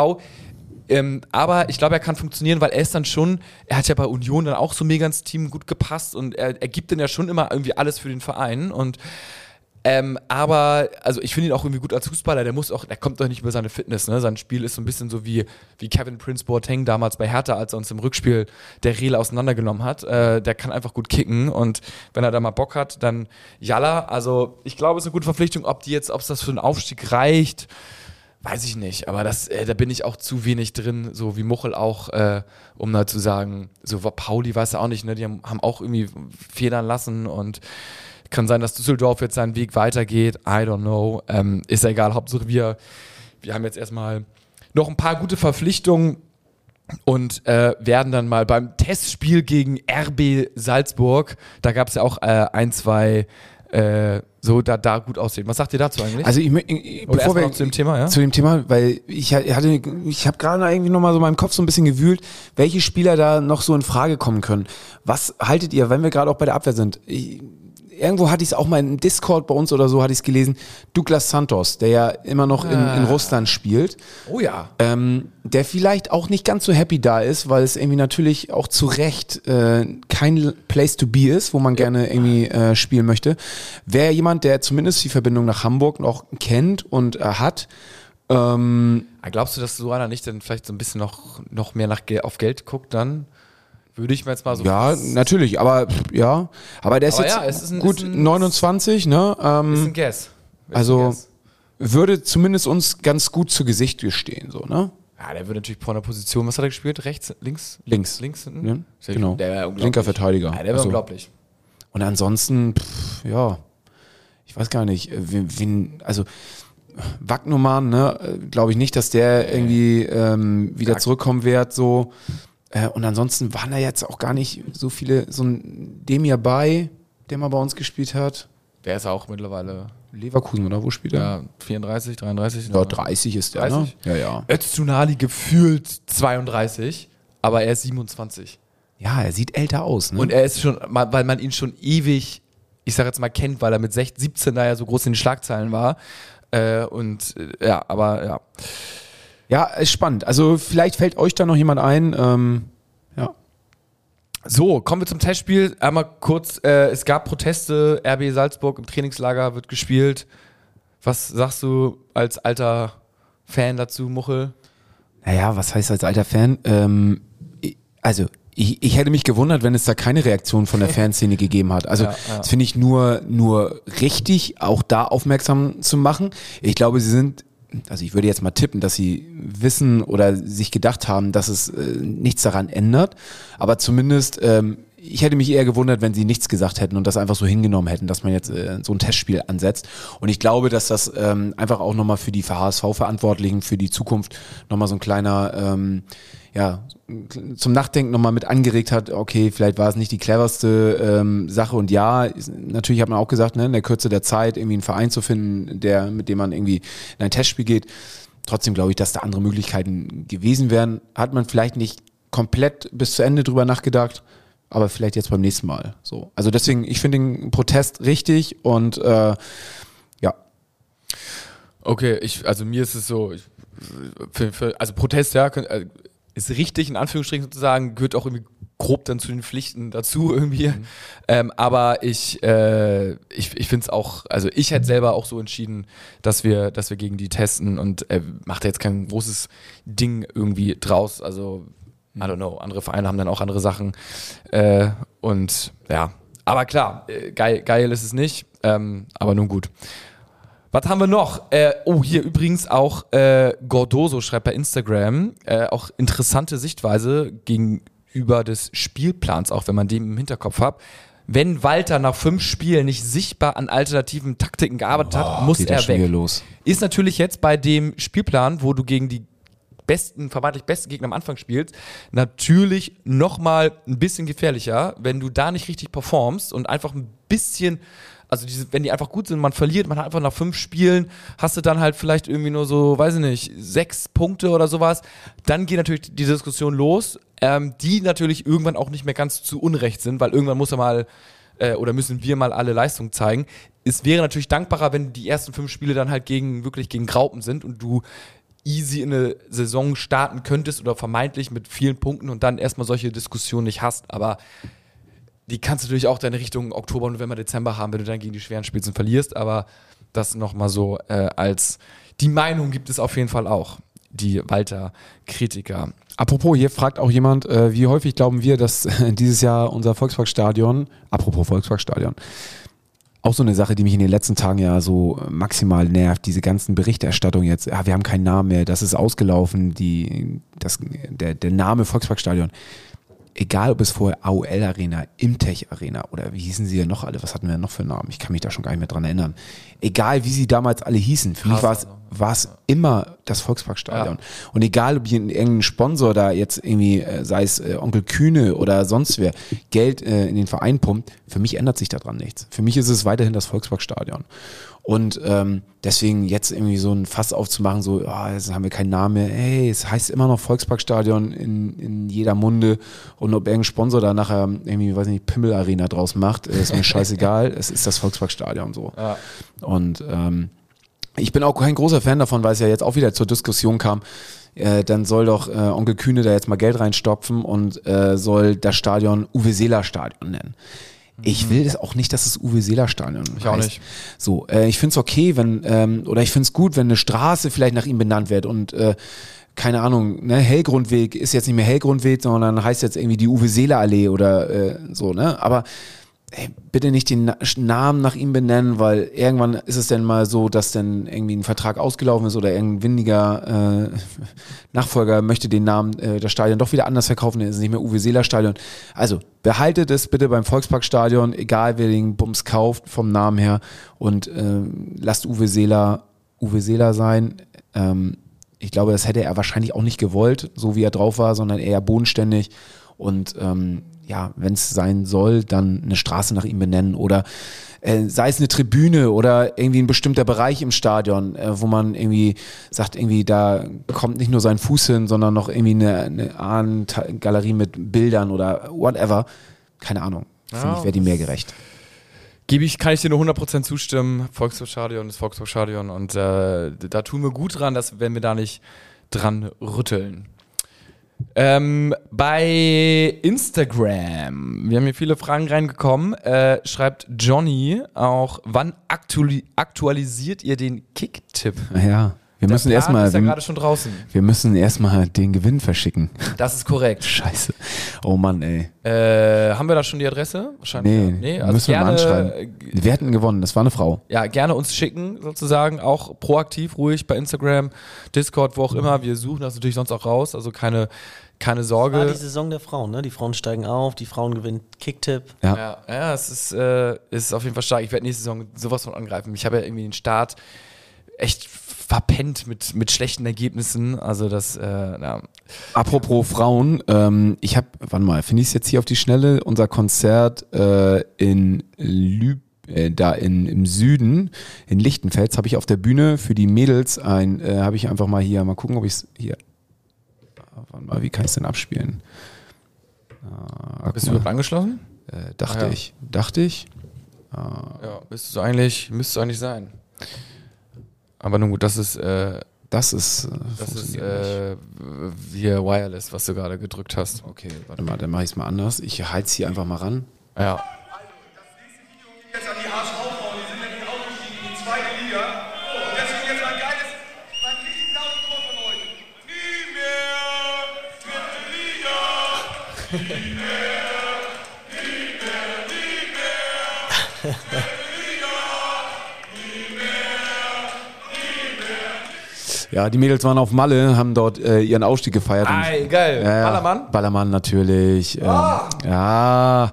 Ähm, aber ich glaube, er kann funktionieren, weil er ist dann schon, er hat ja bei Union dann auch so mega ins Team gut gepasst und er, er gibt dann ja schon immer irgendwie alles für den Verein und ähm, aber, also ich finde ihn auch irgendwie gut als Fußballer, der muss auch, der kommt doch nicht über seine Fitness, ne? Sein Spiel ist so ein bisschen so wie, wie Kevin Prince Boateng damals bei Hertha, als er uns im Rückspiel der Rehle auseinandergenommen hat. Äh, der kann einfach gut kicken und wenn er da mal Bock hat, dann Jalla. Also ich glaube, es ist eine gute Verpflichtung, ob die jetzt, ob es das für einen Aufstieg reicht, weiß ich nicht. Aber das, äh, da bin ich auch zu wenig drin, so wie Muchel auch, äh, um da zu sagen, so Pauli, weiß er auch nicht, ne? Die haben, haben auch irgendwie federn lassen und Kann sein, dass Düsseldorf jetzt seinen Weg weitergeht. I don't know. Ähm, ist ja egal. Hauptsache wir, wir haben jetzt erstmal noch ein paar gute Verpflichtungen und äh, werden dann mal beim Testspiel gegen RB Salzburg, da gab es ja auch äh, ein, zwei äh, so da, da gut aussehen. Was sagt ihr dazu eigentlich? Also ich, ich erstmal noch zu dem Thema, ja? zu dem Thema, weil ich hatte, ich habe gerade irgendwie noch mal so in meinem Kopf so ein bisschen gewühlt, welche Spieler da noch so in Frage kommen können. Was haltet ihr, wenn wir gerade auch bei der Abwehr sind? Ich, irgendwo hatte ich es auch mal in Discord bei uns oder so, hatte ich es gelesen, Douglas Santos, der ja immer noch in, in Ah. Russland spielt, oh ja. ähm, der vielleicht auch nicht ganz so happy da ist, weil es irgendwie natürlich auch zu Recht äh, kein Place to be ist, wo man gerne irgendwie äh, spielen möchte. Wäre jemand, der zumindest die Verbindung nach Hamburg noch kennt und äh, hat. Ähm, Ah, Glaubst du, dass so einer nicht dann vielleicht so ein bisschen noch, noch mehr nach, auf Geld guckt dann? Würde ich mir jetzt mal so ja, natürlich, aber ja, aber der ist Aber jetzt ja, es ist ein- gut ist ein- 29, ne? ist Ähm, ein Guess. Ist also ein Guess. würde zumindest uns ganz gut zu Gesicht gestehen, so, ne? Ja, der würde natürlich von der Position, was hat er gespielt? Rechts, links? Links. Links hinten? Ja, Sehr genau. Der wäre unglaublich. Linker Verteidiger. Ja, der wäre Also- unglaublich. Und ansonsten, pff, ja, ich weiß gar nicht, äh, wen, wen also Wagnumann, ne, glaube ich nicht, dass der irgendwie ähm, wieder zurückkommen wird, so. Äh, und ansonsten waren da jetzt auch gar nicht so viele, so ein Demir bei, der mal bei uns gespielt hat. Der ist auch mittlerweile Leverkusen, oder wo spielt er? ja, 34, 33. Ja, 30 ist der, 30? ne? Ja, ja. Öztunali gefühlt 32, aber er ist 27. Ja, er sieht älter aus, ne? Und er ist schon, weil man ihn schon ewig, ich sag jetzt mal, kennt, weil er mit 16, 17 da ja so groß in den Schlagzeilen war. Äh, und äh, ja, aber ja. Ja, ist spannend. Also vielleicht fällt euch da noch jemand ein. Ähm, ja. So, kommen wir zum Testspiel. Einmal kurz, äh, es gab Proteste, RB Salzburg im Trainingslager wird gespielt. Was sagst du als alter Fan dazu, Muchel? Naja, was heißt als alter Fan? Ähm, also, ich, ich hätte mich gewundert, wenn es da keine Reaktion von der Fanszene gegeben hat. Also, Ja, ja. das finde ich nur, nur richtig, auch da aufmerksam zu machen. Ich glaube, sie sind, also ich würde jetzt mal tippen, dass sie wissen oder sich gedacht haben, dass es äh, nichts daran ändert. Aber zumindest, ähm, ich hätte mich eher gewundert, wenn sie nichts gesagt hätten und das einfach so hingenommen hätten, dass man jetzt äh, so ein Testspiel ansetzt. Und ich glaube, dass das ähm, einfach auch nochmal für die HSV-Verantwortlichen für die Zukunft nochmal so ein kleiner, ähm, ja, zum Nachdenken nochmal mit angeregt hat, okay, vielleicht war es nicht die cleverste ähm, Sache und ja, natürlich hat man auch gesagt, ne, in der Kürze der Zeit irgendwie einen Verein zu finden, der, mit dem man irgendwie in ein Testspiel geht. Trotzdem glaube ich, dass da andere Möglichkeiten gewesen wären. Hat man vielleicht nicht komplett bis zu Ende drüber nachgedacht, aber vielleicht jetzt beim nächsten Mal. So. Also deswegen, ich finde den Protest richtig und äh, ja, Okay, ich, also mir ist es so, ich, für, für, also Protest, ja, äh, ist richtig, in Anführungsstrichen sozusagen, gehört auch irgendwie grob dann zu den Pflichten dazu irgendwie. Ähm, aber ich, äh, ich, ich finde es auch, also ich hätte selber auch so entschieden, dass wir, dass wir gegen die testen und äh, macht jetzt kein großes Ding irgendwie draus. Also, I don't know, andere Vereine haben dann auch andere Sachen. Äh, und ja, aber klar, äh, geil, geil ist es nicht, ähm, aber nun gut. Was haben wir noch? Äh, oh, hier übrigens auch äh, Gordoso schreibt bei Instagram, äh, auch interessante Sichtweise gegenüber des Spielplans, auch wenn man den im Hinterkopf hat. Wenn Walter nach fünf Spielen nicht sichtbar an alternativen Taktiken gearbeitet hat, muss er weg. los. Ist natürlich jetzt bei dem Spielplan, wo du gegen die besten, vermeintlich besten Gegner am Anfang spielst, natürlich nochmal ein bisschen gefährlicher, wenn du da nicht richtig performst und einfach ein bisschen, also diese, wenn die einfach gut sind, man verliert, man hat einfach nach fünf Spielen, hast du dann halt vielleicht irgendwie nur so, weiß ich nicht, sechs Punkte oder sowas, dann geht natürlich die Diskussion los, ähm, die natürlich irgendwann auch nicht mehr ganz zu Unrecht sind, weil irgendwann muss er mal äh, oder müssen wir mal alle Leistung zeigen. Es wäre natürlich dankbarer, wenn die ersten fünf Spiele dann halt gegen wirklich gegen Graupen sind und du easy in eine Saison starten könntest oder vermeintlich mit vielen Punkten und dann erstmal solche Diskussionen nicht hast. Aber die kannst du natürlich auch deine Richtung Oktober, November, Dezember haben, wenn du dann gegen die schweren Spitzen verlierst. Aber das nochmal so äh, als die Meinung gibt es auf jeden Fall auch. Die Walter-Kritiker. Apropos, hier fragt auch jemand, äh, wie häufig glauben wir, dass dieses Jahr unser Volksparkstadion, apropos Volksparkstadion, auch so eine Sache, die mich in den letzten Tagen ja so maximal nervt, diese ganzen Berichterstattungen jetzt, ja, wir haben keinen Namen mehr, das ist ausgelaufen, die, das, der, der Name Volksparkstadion. Egal ob es vorher AOL Arena, Imtech Arena oder wie hießen sie ja noch alle, was hatten wir noch für Namen? Ich kann mich da schon gar nicht mehr dran erinnern. Egal wie sie damals alle hießen, für mich war es, war es immer das Volksparkstadion. Und egal ob hier irgendein Sponsor da jetzt irgendwie, äh, sei es äh, Onkel Kühne oder sonst wer, Geld äh, in den Verein pumpt, für mich ändert sich daran nichts. Für mich ist es weiterhin das Volksparkstadion. Und ähm, deswegen jetzt irgendwie so ein Fass aufzumachen, so, oh, jetzt haben wir keinen Namen mehr. Hey, es heißt immer noch Volksparkstadion in, in jeder Munde. Und ob irgendein Sponsor da nachher irgendwie, weiß nicht, Pimmel Arena draus macht, ist mir scheißegal. es ist das Volksparkstadion so. Ja. Und ähm, ich bin auch kein großer Fan davon, weil es ja jetzt auch wieder zur Diskussion kam. Äh, dann soll doch äh, Onkel Kühne da jetzt mal Geld reinstopfen und äh, soll das Stadion Uwe Seeler Stadion nennen. Ich will das auch nicht, dass es Uwe Seeler Stadion Ich auch heißt. nicht. So, äh, ich finde es okay, wenn, ähm, oder ich finde es gut, wenn eine Straße vielleicht nach ihm benannt wird und äh, keine Ahnung, ne, Hellgrundweg ist jetzt nicht mehr Hellgrundweg, sondern heißt jetzt irgendwie die Uwe Seeler Allee oder äh, so, ne? Aber ey, bitte nicht den Na Namen nach ihm benennen, weil irgendwann ist es dann mal so, dass dann irgendwie ein Vertrag ausgelaufen ist oder irgendein windiger äh, Nachfolger möchte den Namen äh, das Stadion doch wieder anders verkaufen, dann ist es nicht mehr Uwe Seeler Stadion. Also behaltet es bitte beim Volksparkstadion, egal wer den Bums kauft vom Namen her und äh, lasst Uwe Seeler Uwe Seeler sein. Ähm, ich glaube, das hätte er wahrscheinlich auch nicht gewollt, so wie er drauf war, sondern eher bodenständig. Und ähm, ja, wenn es sein soll, dann eine Straße nach ihm benennen oder äh, sei es eine Tribüne oder irgendwie ein bestimmter Bereich im Stadion, äh, wo man irgendwie sagt, irgendwie da kommt nicht nur sein Fuß hin, sondern noch irgendwie eine, eine Ahnengalerie mit Bildern oder whatever. Keine Ahnung. Finde Ja, ich, wäre die mehr gerecht. Gebe ich, kann ich dir nur 100% zustimmen. Volksparkstadion ist Volksparkstadion und äh, da tun wir gut dran, dass wenn wir da nicht dran rütteln. Ähm, bei Instagram, wir haben hier viele Fragen reingekommen, äh, schreibt Johnny auch, wann aktuali aktualisiert ihr den Kick-Tipp? Ja, wir müssen erstmal, ja wir, gerade schon draußen. wir müssen erstmal den Gewinn verschicken. Das ist korrekt. Scheiße. Oh Mann, ey. Äh, haben wir da schon die Adresse? Wahrscheinlich. Nee, ja. nee also müssen wir gerne, mal anschreiben. Wir hatten gewonnen, das war eine Frau. ja, gerne uns schicken, sozusagen, auch proaktiv, ruhig bei Instagram, Discord, wo auch immer. Wir suchen das natürlich sonst auch raus, also keine, keine Sorge. die Saison der Frauen, ne? Die Frauen steigen auf, die Frauen gewinnen Kicktipp. Ja. ja, ja, es ist, äh, ist auf jeden Fall stark. Ich werde nächste Saison sowas von angreifen. Ich habe ja irgendwie den Start echt verpennt mit, mit schlechten Ergebnissen. Also das, äh, ja. Apropos Frauen, ähm, ich habe, wann mal, finde ich es jetzt hier auf die Schnelle, unser Konzert äh, in Lüb äh, da in, im Süden, in Lichtenfels, habe ich auf der Bühne für die Mädels ein, äh, habe ich einfach mal hier, mal gucken, ob ich es hier, Ah, warte mal, wie kann ich es denn abspielen? Ah, Bist du mal. überhaupt angeschlossen? äh, dachte Ah, ja. ich, dachte ich. Ja, müsstest du eigentlich, müsstest du eigentlich sein. Aber nun gut, das ist, äh, Das ist, äh, das ist äh, hier Wireless, was du gerade gedrückt hast. Okay, warte mal, dann mache ich es mal anders. Ich halte es hier einfach mal ran. Ja. jetzt an die Ja, die Mädels waren auf Malle, haben dort äh, ihren Aufstieg gefeiert. und- Ei, geil. Ja. Ballermann? Ballermann natürlich. Ähm, Ja.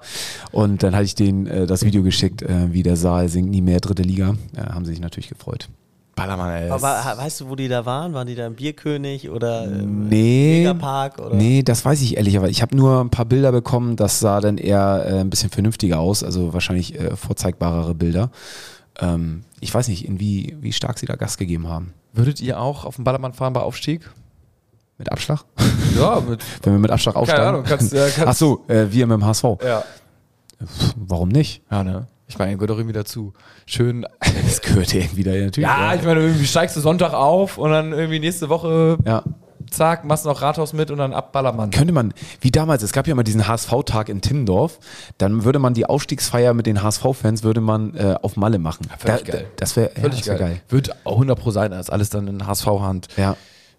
Und dann hatte ich denen äh, das Video geschickt, äh, wie der Saal singt nie mehr dritte Liga. Ja, haben sie sich natürlich gefreut. Ballermann, ey. Aber weißt du, wo die da waren? Waren die da im Bierkönig oder im Nee. Megapark? Oder? Nee, das weiß ich ehrlich, aber ich habe nur ein paar Bilder bekommen, das sah dann eher äh, ein bisschen vernünftiger aus, also wahrscheinlich äh, vorzeigbarere Bilder. Ähm, ich weiß nicht, in wie, wie stark sie da Gas gegeben haben. Würdet ihr auch auf den Ballermann fahren bei Aufstieg? Mit Abschlag? Ja, mit. Wenn wir mit Abschlag aufsteigen? Ahnung, kannst- äh, kannst- Ach so, äh, wir mit dem HSV. Ja. Pff, Warum nicht? Ja, ne? Ich meine, gehört doch irgendwie dazu. Schön. Das gehört irgendwie da natürlich. Ja, ich meine, irgendwie steigst du Sonntag auf und dann irgendwie nächste Woche, ja. Zack, machst noch Rathaus mit und dann ab Ballermann. Könnte man, wie damals, es gab ja mal diesen HSV-Tag in Timmendorf, dann würde man die Aufstiegsfeier mit den HSV-Fans würde man äh, auf Malle machen. völlig Da- geil. Das wäre ja, das wär geil. geil. Wird auch 100 Pro sein, das ist alles dann in HSV-Hand. Ja.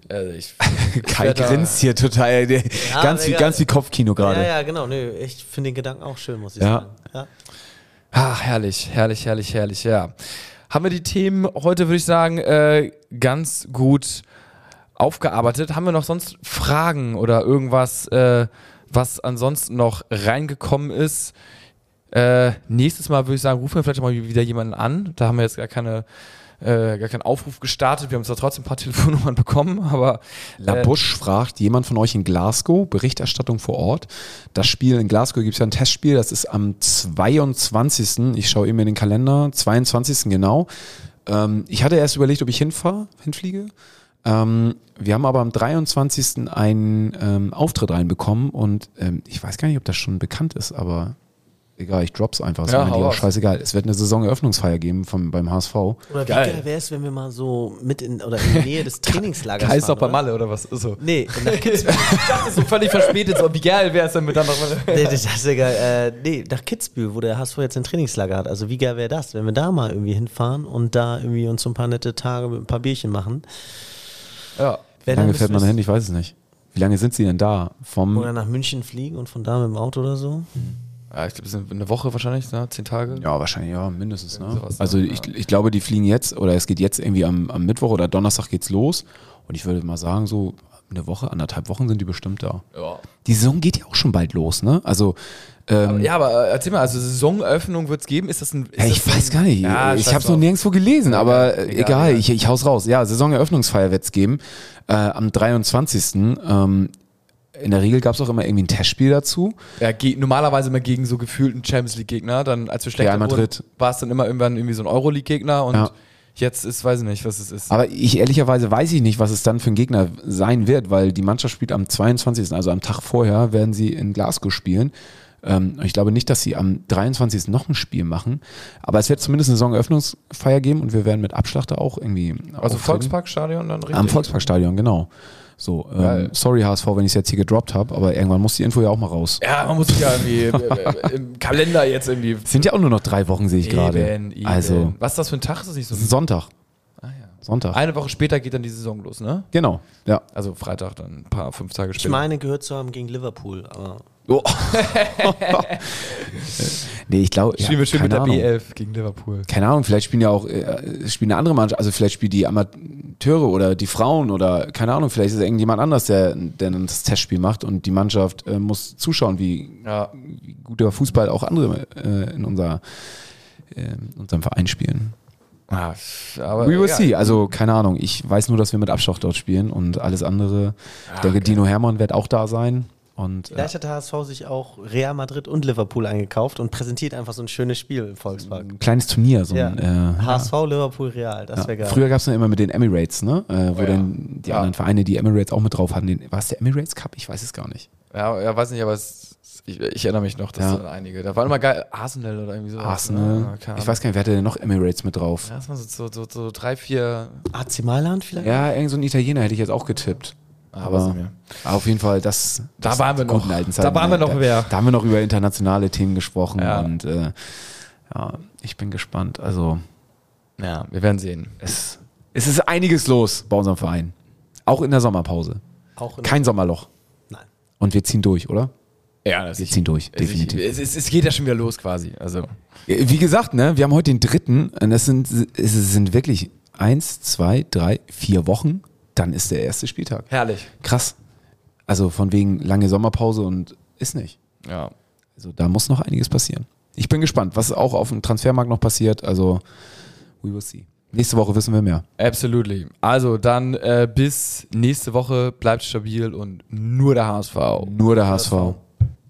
Also ich, Kai grinst hier total, der, ganz, wie, ganz wie Kopfkino gerade. Ja, ja, genau. Nö, ich finde den Gedanken auch schön, muss ich Ja. sagen. Ja. Ach, herrlich, herrlich, herrlich, herrlich, ja. Haben wir die Themen heute, würde ich sagen, äh, ganz gut aufgearbeitet. Haben wir noch sonst Fragen oder irgendwas, äh, was ansonsten noch reingekommen ist. Äh, nächstes Mal würde ich sagen, rufen wir vielleicht mal wieder jemanden an. Da haben wir jetzt gar keine äh, gar keinen Aufruf gestartet. Wir haben zwar trotzdem ein paar Telefonnummern bekommen, aber La Bush fragt, jemand von euch in Glasgow, Berichterstattung vor Ort. Das Spiel in Glasgow gibt es ja ein Testspiel, das ist am 22. Ich schaue eben in den Kalender, 22. genau. Ähm, ich hatte erst überlegt, ob ich hinfahre, hinfliege. Ähm, wir haben aber am 23. einen ähm, Auftritt reinbekommen und ähm, ich weiß gar nicht, ob das schon bekannt ist, aber egal, ich drop's einfach. Ja, hau raus. scheißegal. Es wird eine Saisoneröffnungsfeier geben vom, beim HSV. Oder wie Geil. geil wäre es, wenn wir mal so mit in oder in der Nähe des Trainingslagers Kaiser fahren, bei? Malle oder was? So. Nee, nach Kitzbühel. Ich dachte so völlig verspätet, so wie geil wäre es denn mit dann noch nee, das ist ja geil. Äh, nee, nach Kitzbühel, wo der HSV jetzt ein Trainingslager hat. Also wie geil wäre das, wenn wir da mal irgendwie hinfahren und da irgendwie uns so ein paar nette Tage mit ein paar Bierchen machen. Ja. Wie lange fährt man das- hin? Ich weiß es nicht. Wie lange sind sie denn da? Vom Oder nach München fliegen und von da mit dem Auto oder so. ja, ich glaube, es sind eine Woche wahrscheinlich, ne? zehn Tage. Ja, wahrscheinlich, ja, mindestens. Ne? sowas, also ne? ich, ich glaube, die fliegen jetzt, oder es geht jetzt irgendwie am, am Mittwoch oder Donnerstag geht's los. Und ich würde mal sagen, so eine Woche, anderthalb Wochen sind die bestimmt da. Ja. Die Saison geht ja auch schon bald los, ne? Also, ähm, Ja, aber äh, erzähl mal, also Saisonöffnung wird es geben. Ist das ein. Ist ja, ich das ein, weiß gar nicht. Ja, ich habe es noch nirgendwo gelesen, aber äh, egal, egal. Ich, ich hau's raus. Ja, Saisoneröffnungsfeier wird's geben. Äh, am 23. Ähm, in der Regel gab's auch immer irgendwie ein Testspiel dazu. Ja, normalerweise immer gegen so gefühlten Champions League-Gegner. Dann, als wir schlechter wurden, war es dann immer irgendwann irgendwie so ein Euroleague-Gegner und Ja. jetzt ist, weiß ich nicht, was es ist. Aber ich ehrlicherweise weiß ich nicht, was es dann für ein Gegner sein wird, weil die Mannschaft spielt am 22., also am Tag vorher, werden sie in Glasgow spielen. Ähm, ich glaube nicht, dass sie am 23. noch ein Spiel machen, aber es wird zumindest eine Saisoneröffnungsfeier geben und wir werden mit Abschlachter auch irgendwie. also. Volksparkstadion dann richtig? Am Volksparkstadion, genau. So, ähm, sorry HSV, wenn ich es jetzt hier gedroppt habe, aber irgendwann muss die Info ja auch mal raus. Ja, man muss sich ja irgendwie äh, im Kalender jetzt irgendwie. Es sind ja auch nur noch drei Wochen, sehe ich gerade. Also, Was ist das für ein Tag? Ist das nicht so? Sonntag. Ah, ja. Sonntag. Eine Woche später geht dann die Saison los, ne? Genau, ja. Also Freitag dann ein paar, fünf Tage Ich später. meine, gehört zu haben gegen Liverpool. Aber Oh. nee, ich glaube. Spielen wir schön mit der Ahnung. B11 gegen Liverpool. keine Ahnung, vielleicht spielen ja auch äh, spielen eine andere Mannschaft, also vielleicht spielen die Amateure oder die Frauen oder keine Ahnung, vielleicht ist es irgendjemand anders, der, der dann das Testspiel macht und die Mannschaft äh, muss zuschauen, wie, Ja. wie gut der Fußball auch andere äh, in unser, äh, in unserem Verein spielen. Ah, aber We will egal. see. Also keine Ahnung. Ich weiß nur, dass wir mit Abschlag dort spielen und alles andere. Ich denke, Dino Hermann wird auch da sein. Und äh, vielleicht hat der HSV sich auch Real Madrid und Liverpool eingekauft und präsentiert einfach so ein schönes Spiel im Volkspark. ein kleines Turnier. So Ja. ein, äh, HSV, Liverpool, Real, das Ja. wäre geil. Früher gab es immer mit den Emirates, ne? Äh, wo ja. dann die Ja. anderen Vereine die Emirates auch mit drauf hatten. Den, war es der Emirates Cup? Ich weiß es gar nicht. Ja, ja, weiß nicht, aber es, ich, ich erinnere mich noch, dass Ja. da einige. Da waren immer geil. Arsenal oder irgendwie so. Arsenal. keine ich weiß gar nicht, wer hatte denn noch Emirates mit drauf? Ja, das waren so, so, so, so drei, vier. AC Mailand vielleicht? Ja, irgend so ein Italiener hätte ich jetzt auch getippt. Aber auf jeden Fall, das, Da das waren wir noch. alten Da waren wir noch da. Da haben wir noch über internationale Themen gesprochen Ja. und äh, ja, ich bin gespannt. Also Ja, wir werden sehen. es, es ist einiges los bei unserem Verein. Auch in der Sommerpause. Auch in Kein Sommerloch. Nein. Und wir ziehen durch, oder? Ja, das Wir ziehen durch, Es, ich, definitiv. es, es, es geht ja schon wieder los quasi. Also. Wie gesagt, ne, wir haben heute den dritten und das sind, es sind wirklich eins, zwei, drei, vier Wochen. Dann ist der erste Spieltag. Herrlich. Krass. Also von wegen lange Sommerpause und ist nicht. Ja. Also da muss noch einiges passieren. Ich bin gespannt, was auch auf dem Transfermarkt noch passiert. Also we will see. Nächste Woche wissen wir mehr. Absolutely. Also dann äh, bis nächste Woche bleibt stabil und nur der HSV. Nur der HSV.